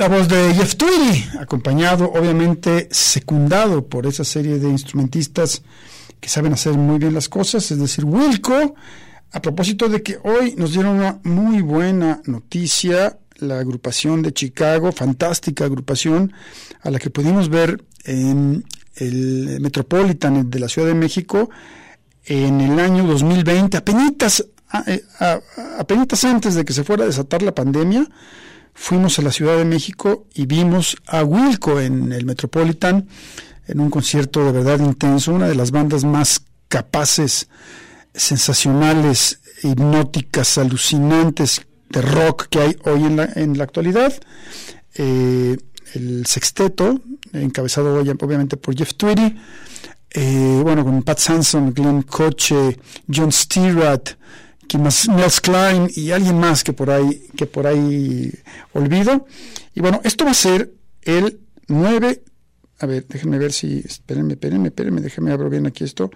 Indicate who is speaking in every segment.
Speaker 1: La voz de Jeff Tweedy, acompañado, obviamente, secundado por esa serie de instrumentistas que saben hacer muy bien las cosas, es decir, Wilco, a propósito de que hoy nos dieron una muy buena noticia, la agrupación de Chicago, fantástica agrupación, a la que pudimos ver en el Metropolitan de la Ciudad de México en el año 2020, apenas, eh, apenas antes de que se fuera a desatar la pandemia, fuimos a la Ciudad de México y vimos a Wilco en el Metropolitan en un concierto de verdad intenso, una de las bandas más capaces sensacionales, hipnóticas, alucinantes de rock que hay hoy en la, en la actualidad. Eh, el sexteto, encabezado obviamente por Jeff Tweedy, eh, bueno, con Pat Sanson, Glenn Coche, John Klein y alguien más que por ahí, que por ahí olvido. Y bueno, esto va a ser el 9, a ver, déjenme ver si, espérenme, espérenme, espérenme, déjenme abrir bien aquí esto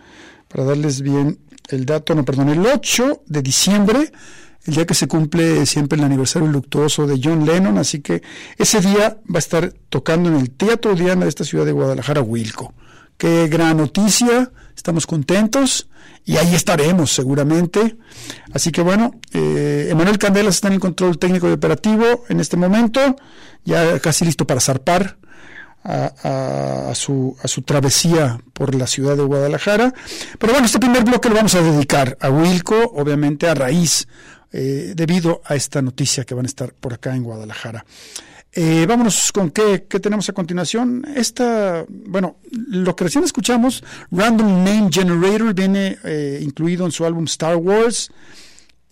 Speaker 1: para darles bien el dato, no, perdón, el 8 de diciembre, el día que se cumple siempre el aniversario luctuoso de John Lennon, así que ese día va a estar tocando en el Teatro Diana de esta ciudad de Guadalajara, Wilco. Qué gran noticia, estamos contentos y ahí estaremos seguramente. Así que bueno, eh, Emanuel Candelas está en el control técnico y operativo en este momento, ya casi listo para zarpar a, su, a su travesía por la ciudad de Guadalajara. Pero bueno, este primer bloque lo vamos a dedicar a Wilco, obviamente a raíz, eh, debido a esta noticia que van a estar por acá en Guadalajara. Eh, vámonos con qué, tenemos a continuación. Esta, bueno, lo que recién escuchamos, Random Name Generator, viene eh, incluido en su álbum Star Wars.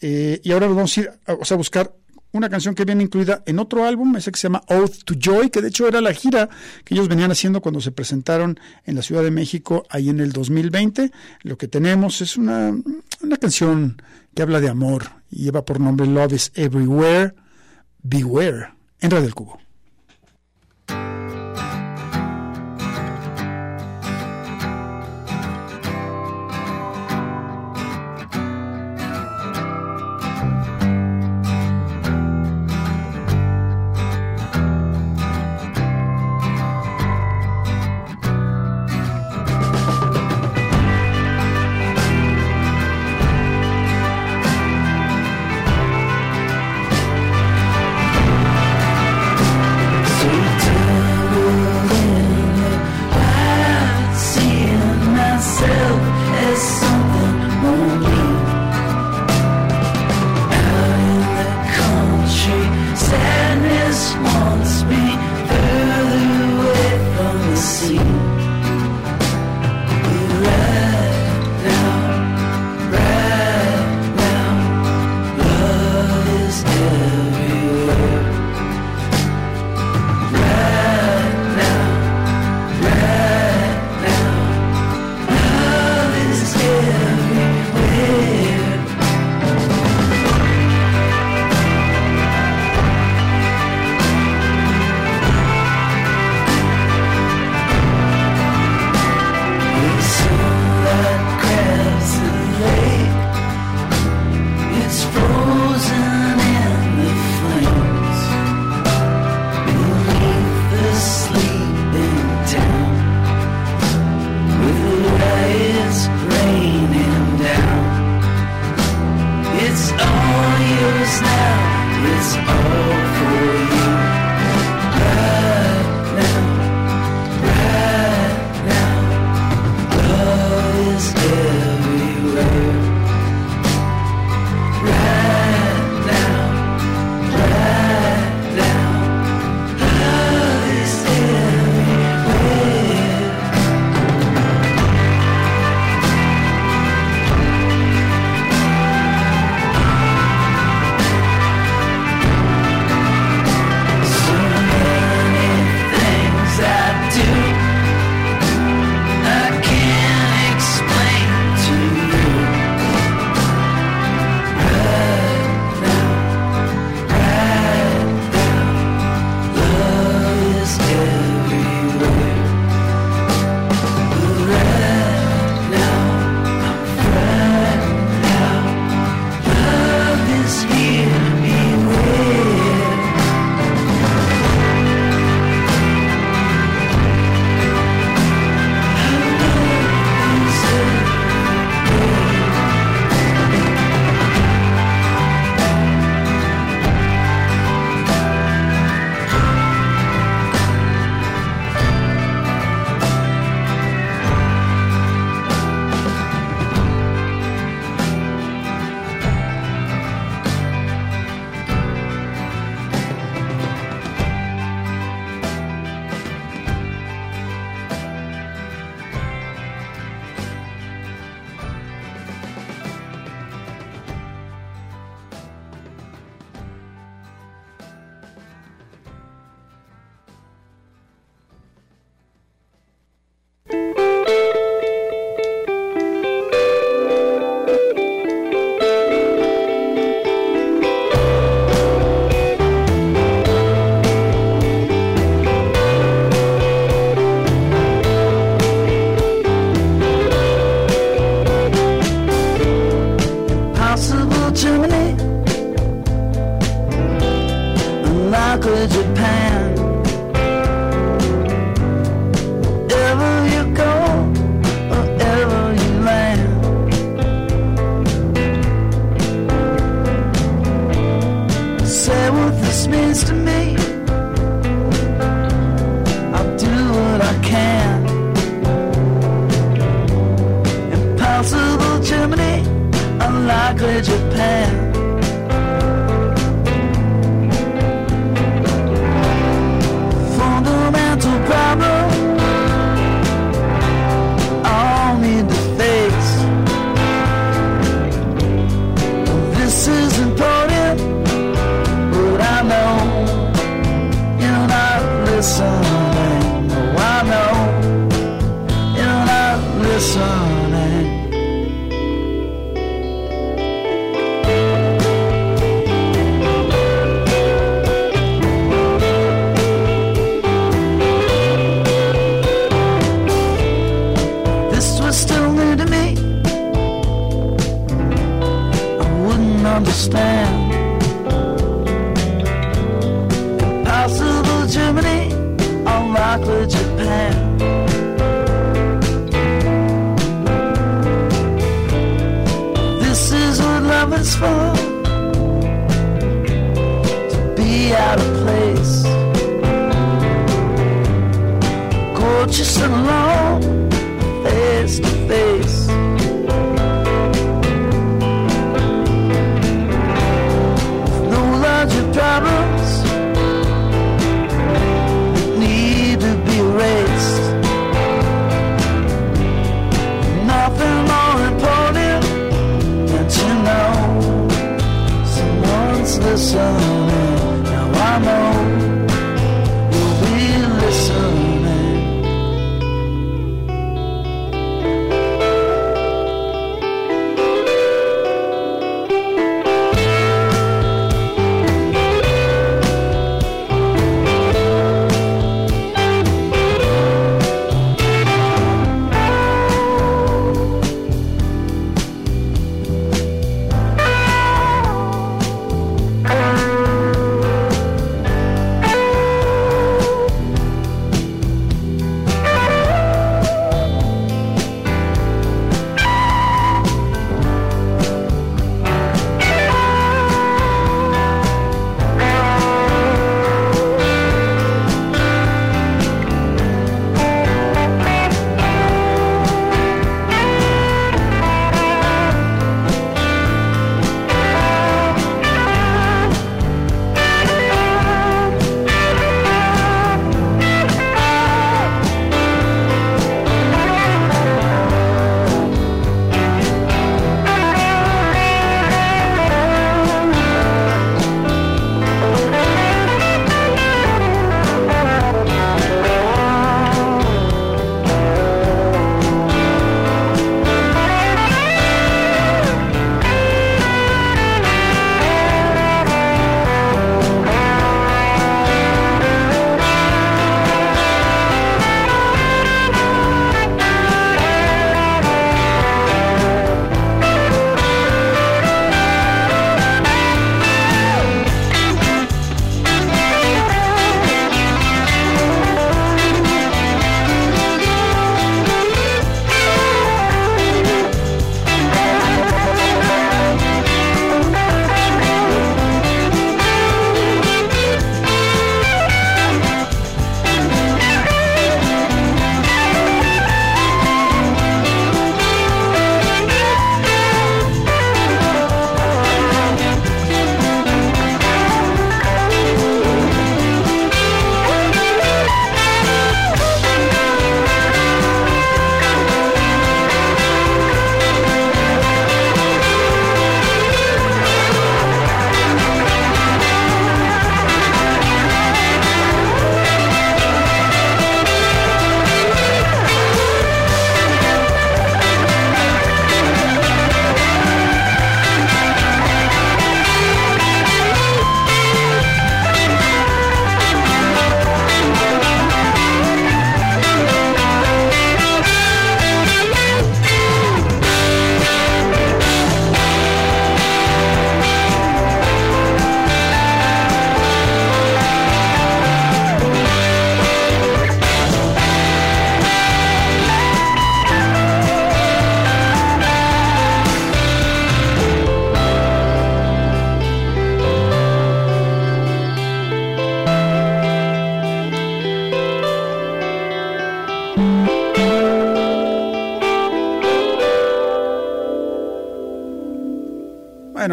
Speaker 1: y ahora vamos a ir a buscar una canción que viene incluida en otro álbum, ese que se llama Oath to Joy, que de hecho era la gira que ellos venían haciendo cuando se presentaron en la Ciudad de México ahí en el 2020. Lo que tenemos es una, una canción que habla de amor y lleva por nombre Love is Everywhere, Beware, en Radio del Cubo.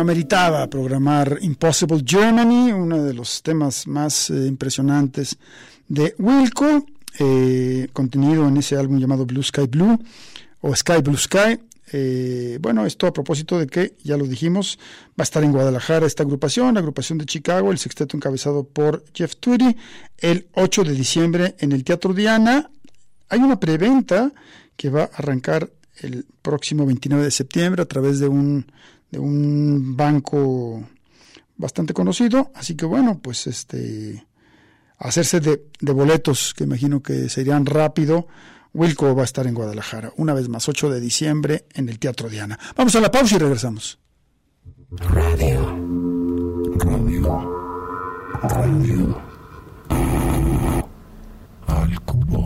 Speaker 1: Bueno, meritaba programar Impossible Germany, uno de los temas más eh, impresionantes de Wilco, eh, contenido en ese álbum llamado Blue Sky Blue o Sky Blue Sky. Eh, bueno, esto a propósito de que, ya lo dijimos, va a estar en Guadalajara esta agrupación, la agrupación de Chicago, el sexteto encabezado por Jeff Tweedy, el 8 de diciembre en el Teatro Diana. Hay una preventa que va a arrancar el próximo 29 de septiembre a través de un, de un banco bastante conocido. Así que bueno, pues este hacerse de, de boletos que imagino que serían rápido. Wilco va a estar en Guadalajara, una vez más, 8 de diciembre en el Teatro Diana. Vamos a la pausa y regresamos.
Speaker 2: Radio.
Speaker 3: Radio. Radio. Al cubo.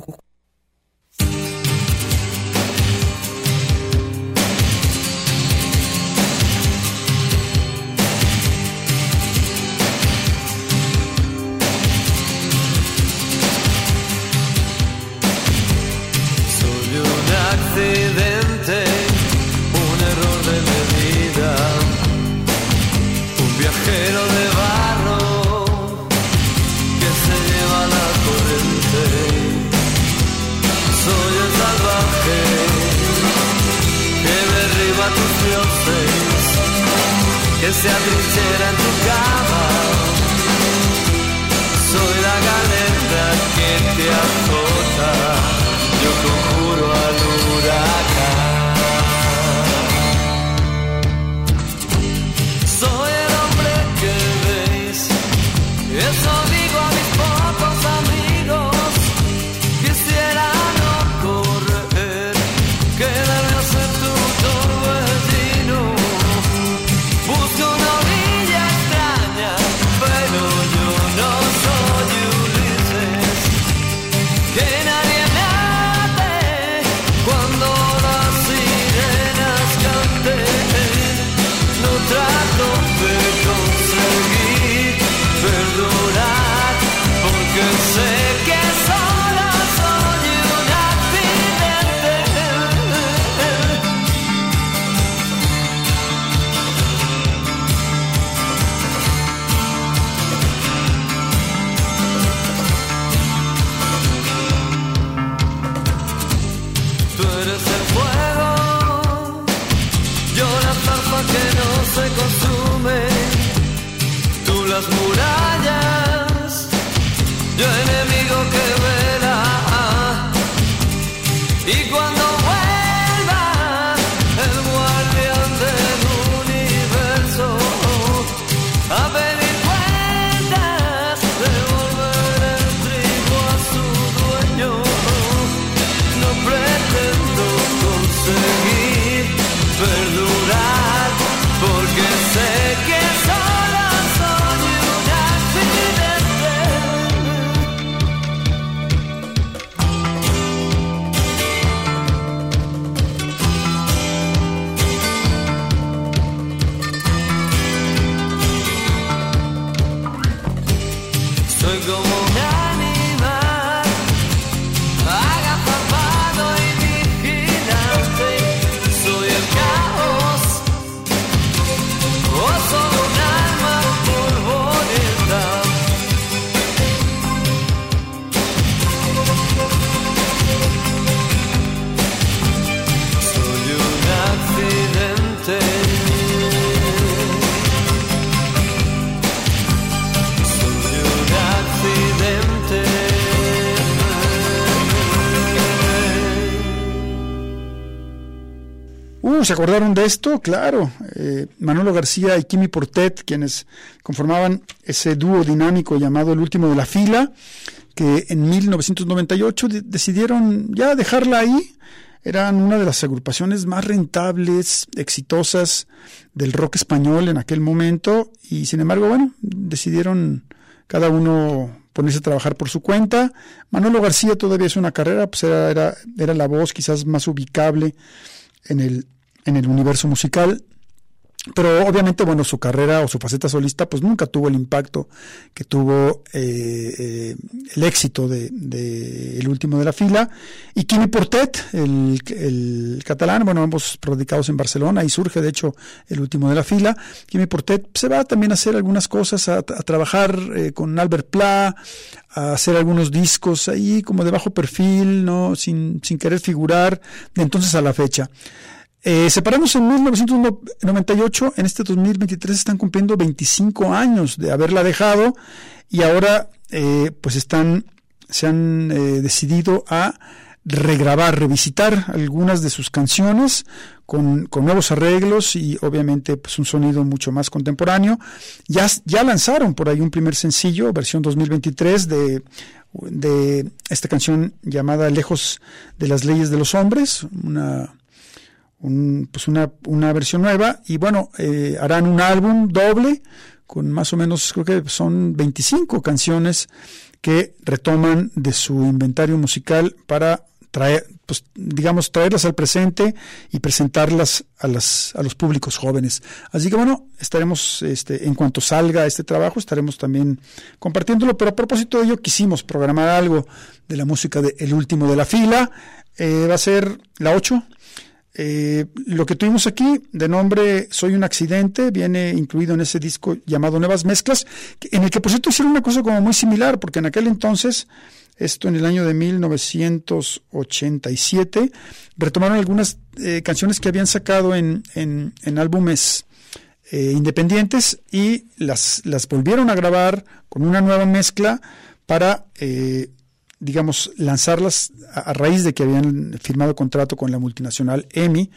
Speaker 4: se atrinchera en tu Soy como
Speaker 1: ¿se acordaron de esto? Claro. Eh, Manolo García y Kimi Portet, quienes conformaban ese dúo dinámico llamado El último de la fila, que en 1998 de- decidieron ya dejarla ahí. Eran una de las agrupaciones más rentables, exitosas del rock español en aquel momento y sin embargo, bueno, decidieron cada uno ponerse a trabajar por su cuenta. Manolo García todavía es una carrera, pues era, era la voz quizás más ubicable en el, en el universo musical. pero obviamente, bueno, su carrera o su faceta solista, pues nunca tuvo el impacto que tuvo eh, eh, el éxito de, de, El último de la fila. Y Kimi Portet, el, catalán, bueno, ambos radicados en Barcelona, y surge de hecho El último de la fila. Kimi Portet se va también a hacer algunas cosas, a, a trabajar eh, con Albert Pla, a hacer algunos discos ahí como de bajo perfil, ¿no? Sin, sin querer figurar, de entonces a la fecha. Eh, separamos en 1998, en este 2023 están cumpliendo 25 años de haberla dejado y ahora eh, pues están, se han eh, decidido a regrabar, revisitar algunas de sus canciones con, con, nuevos arreglos y obviamente pues un sonido mucho más contemporáneo. Ya, ya lanzaron por ahí un primer sencillo, versión 2023 de, de esta canción llamada Lejos de las leyes de los hombres, una un, pues una, una, versión nueva y bueno, eh, harán un álbum doble con más o menos, creo que son 25 canciones que retoman de su inventario musical para traer, pues, digamos, traerlas al presente y presentarlas a, las, a los públicos jóvenes. Así que bueno, estaremos, este, en cuanto salga este trabajo, estaremos también compartiéndolo, pero a propósito de ello quisimos programar algo de la música de El Último de la Fila. Eh, va a ser la 8 eh, lo que tuvimos aquí, de nombre Soy un accidente, viene incluido en ese disco llamado Nuevas Mezclas, en el que por cierto hicieron una cosa como muy similar, porque en aquel entonces, esto en el año de 1987, retomaron algunas eh, canciones que habían sacado en, en, álbumes eh, independientes y las, las volvieron a grabar con una nueva mezcla para eh, digamos, lanzarlas a, raíz de que habían firmado contrato con la multinacional EMI.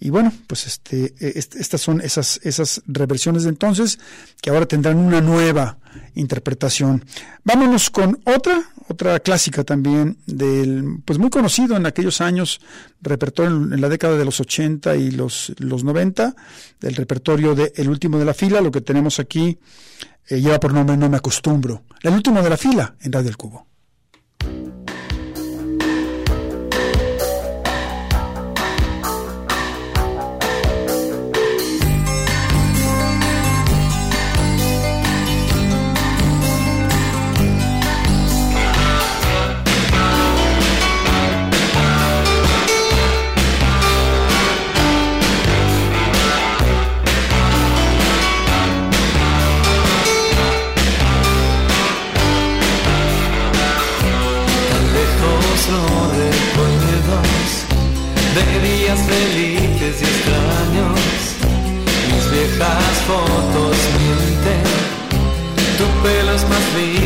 Speaker 1: Y bueno, pues este, e, estas son esas, esas reversiones de entonces que ahora tendrán una nueva interpretación. Vámonos con otra, otra clásica también del, pues muy conocido en aquellos años, repertorio en, la década de los 80 y los, los 90, del repertorio de El último de la fila, lo que tenemos aquí eh, lleva por nombre No me acostumbro. El último de la fila en Radio del Cubo.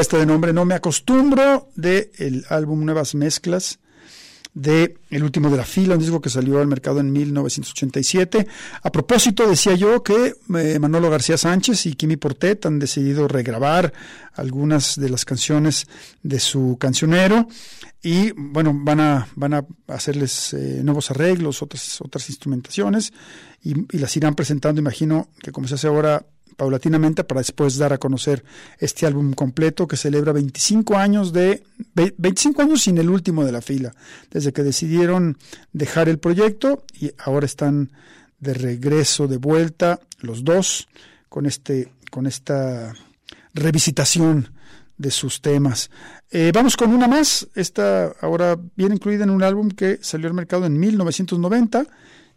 Speaker 4: este de nombre No me acostumbro de el álbum Nuevas Mezclas de El último de la fila, un disco que salió al mercado en 1987. A propósito, decía yo que eh, Manolo García Sánchez y Kimi Portet han decidido regrabar algunas de las canciones de su cancionero y bueno, van a, van a hacerles eh, nuevos arreglos, otras, otras instrumentaciones y las irán presentando, imagino que como se hace ahora paulatinamente para después dar a conocer este álbum completo que celebra 25 años de 25 años sin el último de la fila, desde que decidieron dejar el proyecto y ahora están de regreso, de vuelta los dos con este con esta revisitación de sus temas. Eh, vamos con una más, esta ahora viene incluida en un álbum que salió al mercado en 1990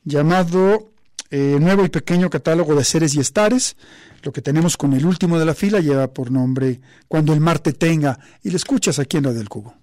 Speaker 4: llamado eh, Nuevo y Pequeño Catálogo de Seres y Estares. Lo que tenemos con el último de la fila lleva por nombre Cuando el mar te tenga y lo escuchas aquí en Radio del Cubo.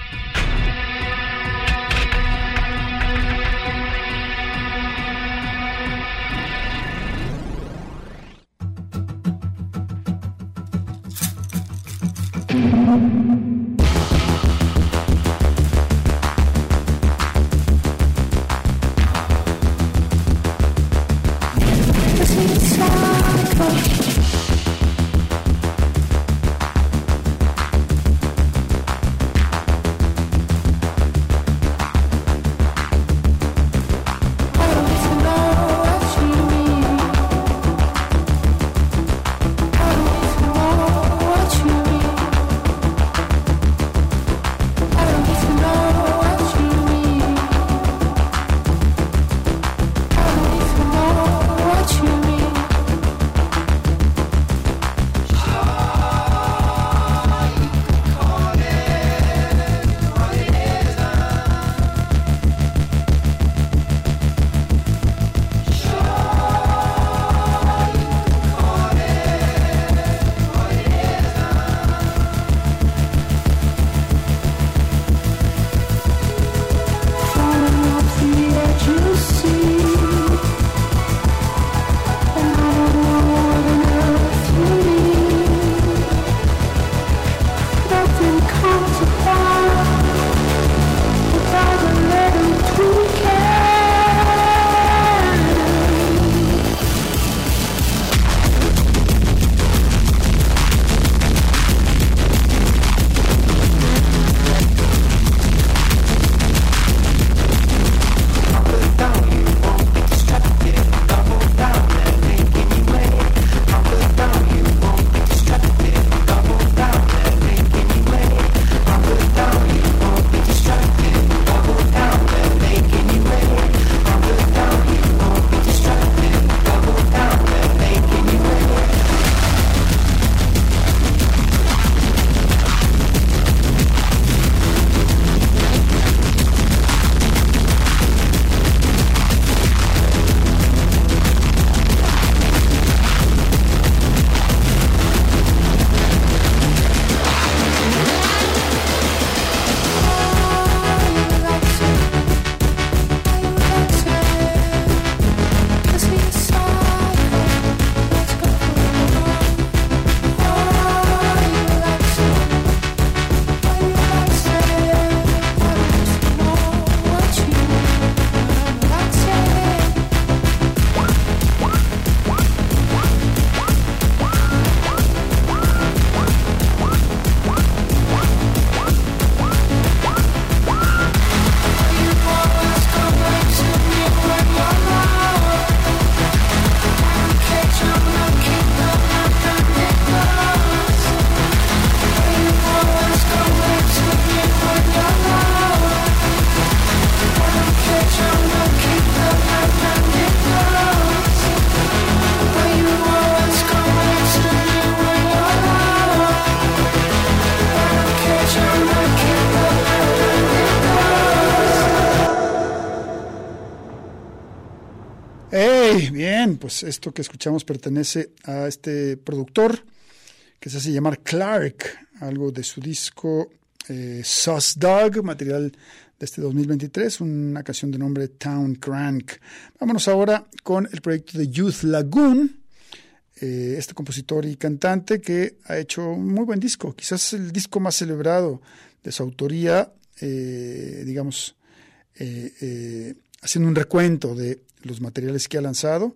Speaker 5: Bien, pues esto que escuchamos pertenece a este productor que se hace llamar Clark, algo de su disco eh, Dog, material de este 2023, una canción de nombre Town Crank. Vámonos ahora con el proyecto de Youth Lagoon, eh, este compositor y cantante que ha hecho un muy buen disco, quizás el disco más celebrado de su autoría, eh, digamos, eh, haciendo un recuento de los materiales que ha lanzado.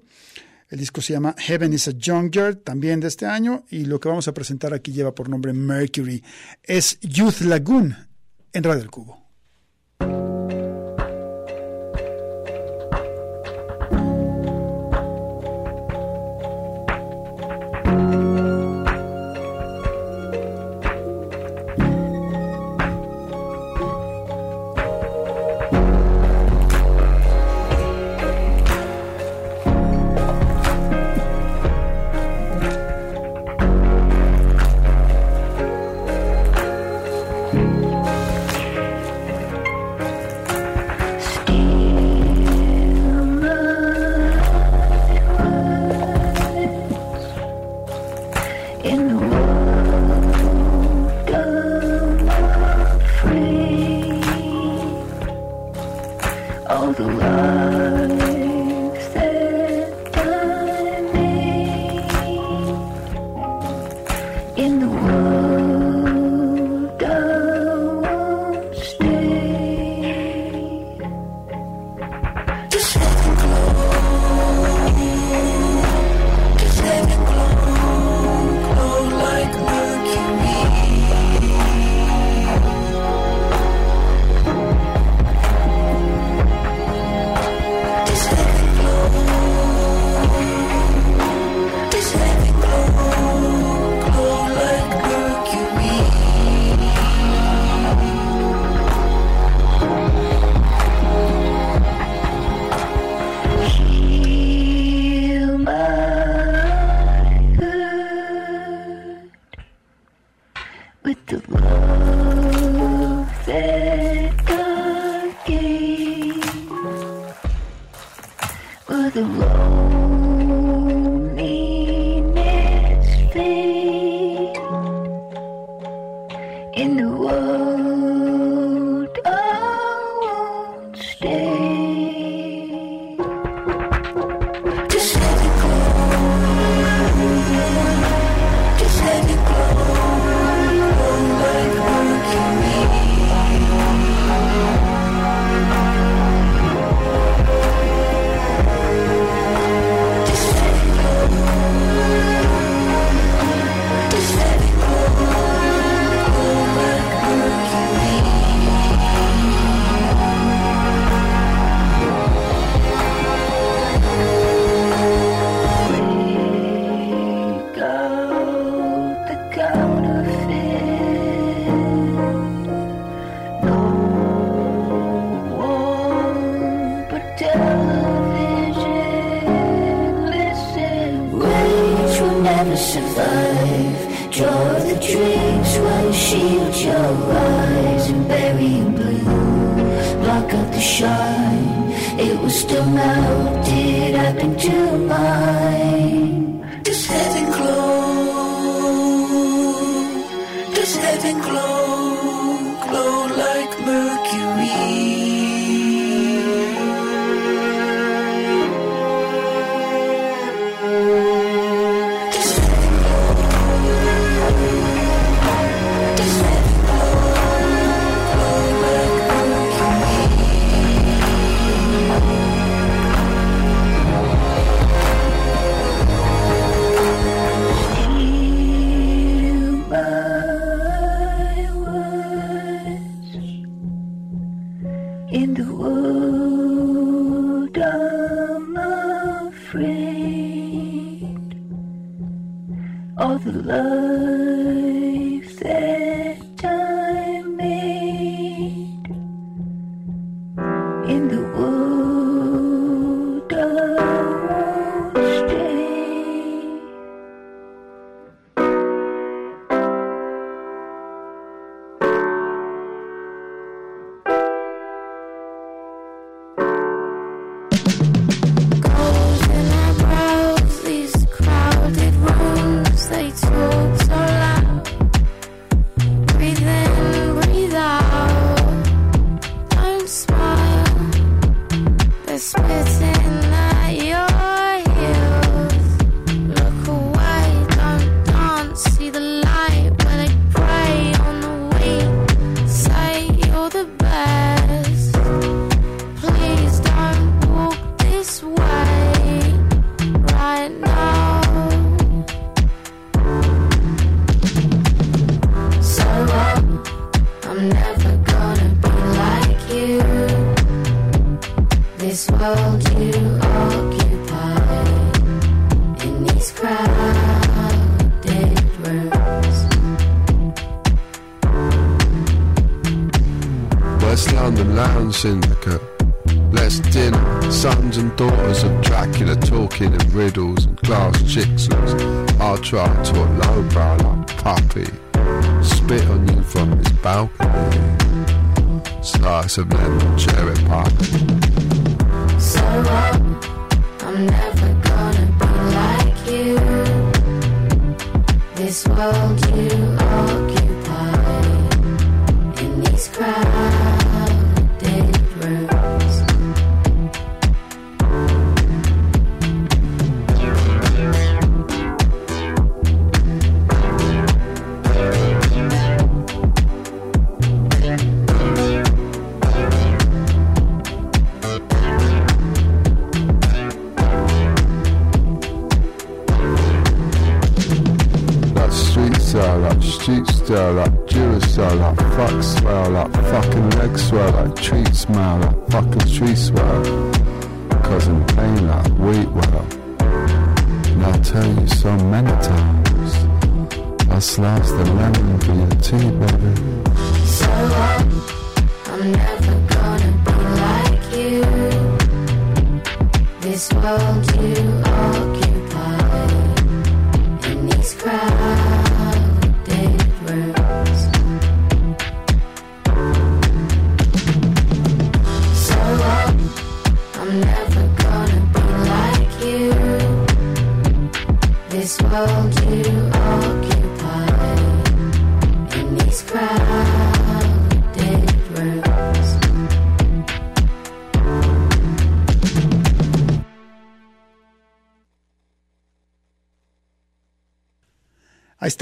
Speaker 5: El disco se llama Heaven is a Junkyard, también de este año, y lo que vamos a presentar aquí lleva por nombre Mercury. Es Youth Lagoon en Radio El Cubo.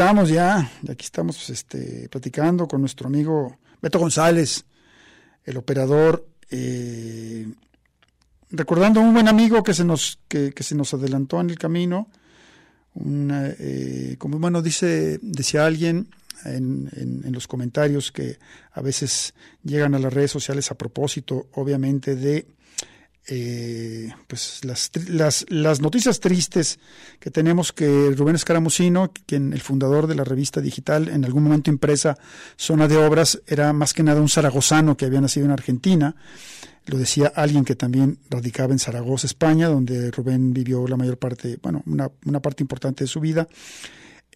Speaker 1: Estamos ya, aquí estamos este, platicando con nuestro amigo Beto González, el operador, eh, recordando a un buen amigo que se nos, que, se nos adelantó en el camino, una, eh, como bueno dice, decía alguien en, en, en los comentarios que a veces llegan a las redes sociales a propósito, obviamente, de eh, pues las, las, las noticias tristes que tenemos que Rubén Escaramucino, quien el fundador de la revista digital, en algún momento impresa Zona de Obras, era más que nada un zaragozano que había nacido en Argentina. Lo decía alguien que también radicaba en Zaragoza, España, donde Rubén vivió la mayor parte, bueno, una, una parte importante de su vida.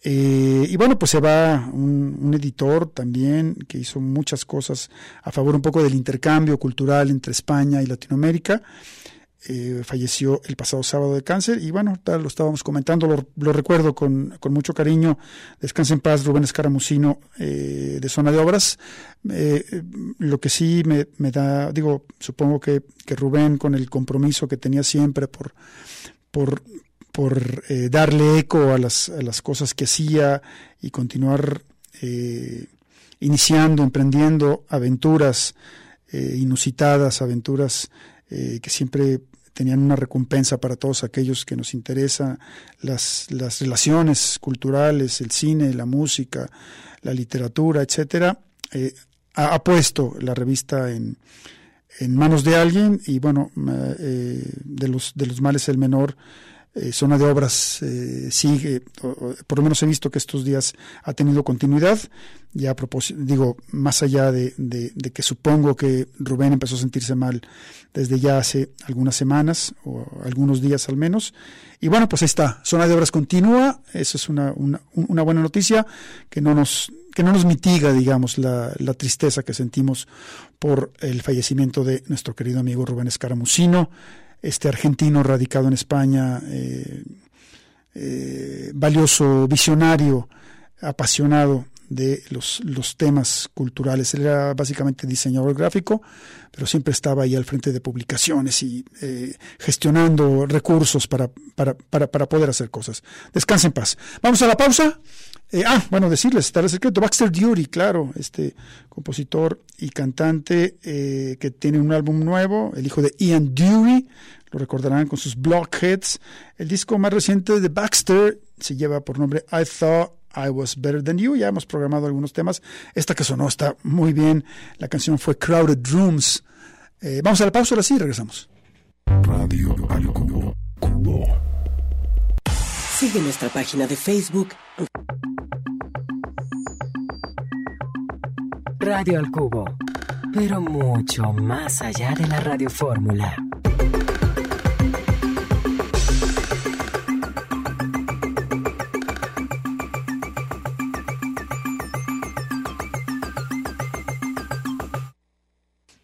Speaker 1: Eh, y bueno, pues se va un, editor también que hizo muchas cosas a favor un poco del intercambio cultural entre España y Latinoamérica. Eh, falleció el pasado sábado de cáncer y bueno, lo estábamos comentando, lo, recuerdo con, con, mucho cariño. Descansa en paz Rubén Escaramusino eh, de Zona de Obras. Eh, lo que sí me, me, da, digo, supongo que, que Rubén con el compromiso que tenía siempre por, por por eh, darle eco a las, a las, cosas que hacía y continuar eh, iniciando, emprendiendo aventuras eh, inusitadas, aventuras que siempre tenían una recompensa para todos aquellos que nos interesa, las, relaciones culturales, el cine, la música, la literatura, etcétera. Ha, ha, puesto la revista en, en manos de alguien y bueno, de, los, de los males el menor eh, zona de obras eh, sigue, por lo menos he visto que estos días ha tenido continuidad. Ya a digo, más allá de, de, de, que supongo que Rubén empezó a sentirse mal desde ya hace algunas semanas o algunos días al menos. Y bueno, pues ahí está, zona de obras continúa, eso es una, una, una buena noticia que no nos que no nos mitiga, digamos, la, tristeza que sentimos por el fallecimiento de nuestro querido amigo Rubén Escaramusino este argentino radicado en España, eh, eh, valioso, visionario, apasionado de los, los, temas culturales. Él era básicamente diseñador gráfico, pero siempre estaba ahí al frente de publicaciones y eh, gestionando recursos para, para, para, para, poder hacer cosas. Descansa en paz. Vamos a la pausa. Eh, ah, bueno, decirles, está el secreto. Baxter Dury, claro, este compositor y cantante eh, que tiene un álbum nuevo, el hijo de Ian Dury, lo recordarán con sus Blockheads. El disco más reciente de Baxter se lleva por nombre I Thought I Was Better Than You. Ya hemos programado algunos temas. Esta que sonó está muy bien. La canción fue Crowded Rooms. Eh, vamos a la pausa, ahora sí, regresamos.
Speaker 3: Radio al cubo. Cubo.
Speaker 6: Sigue nuestra página de Facebook
Speaker 2: Radio al Cubo, pero mucho más allá de la radiofórmula.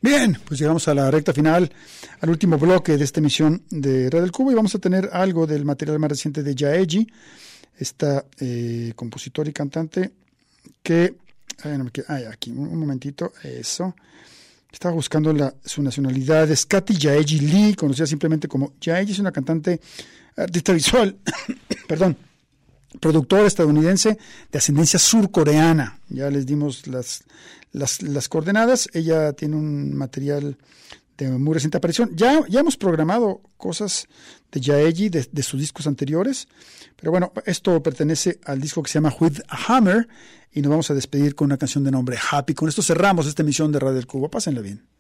Speaker 1: Bien, pues llegamos a la recta final, al último bloque de esta emisión de Radio del Cubo y vamos a tener algo del material más reciente de Yaeji, esta eh, compositor y cantante que... no me aquí, un, momentito, eso. Estaba buscando su nacionalidad, es Katy Yaeji Lee, conocida simplemente como Yaeji, es una cantante artista visual, perdón, productora estadounidense de ascendencia surcoreana. Ya les dimos las, las, las coordenadas. Ella tiene un material de muy reciente aparición. Ya, ya hemos programado cosas de Yaeji, de, sus discos anteriores. Pero bueno, esto pertenece al disco que se llama With a Hammer. Y nos vamos a despedir con una canción de nombre Happy. Con esto cerramos esta emisión de Radio del Cubo. Pásenla bien.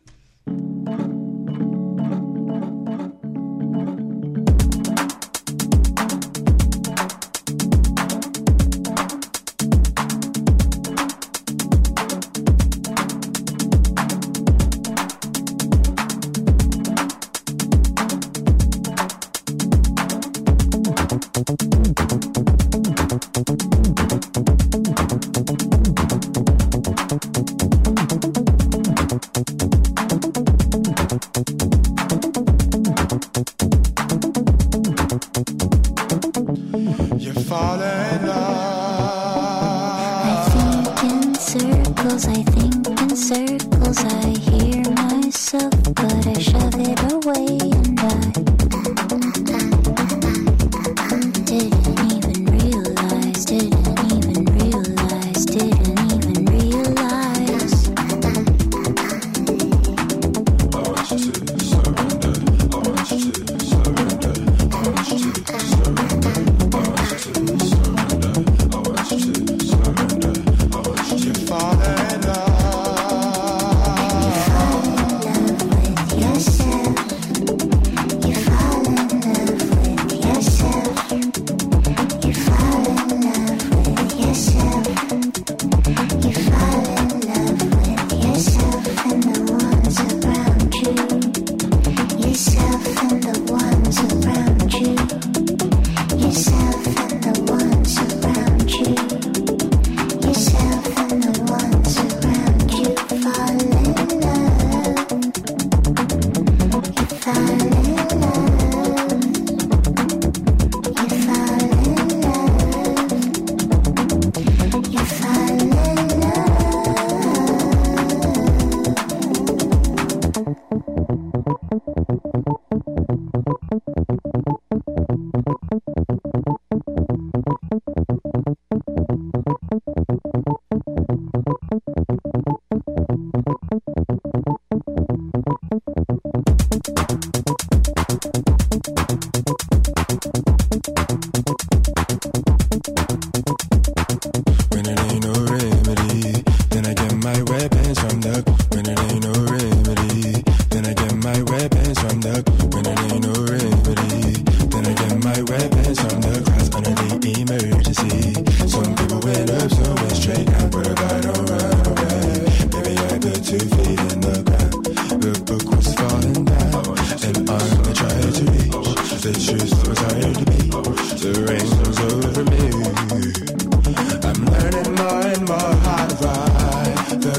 Speaker 7: You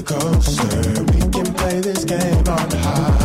Speaker 7: coaster. We can play this game on high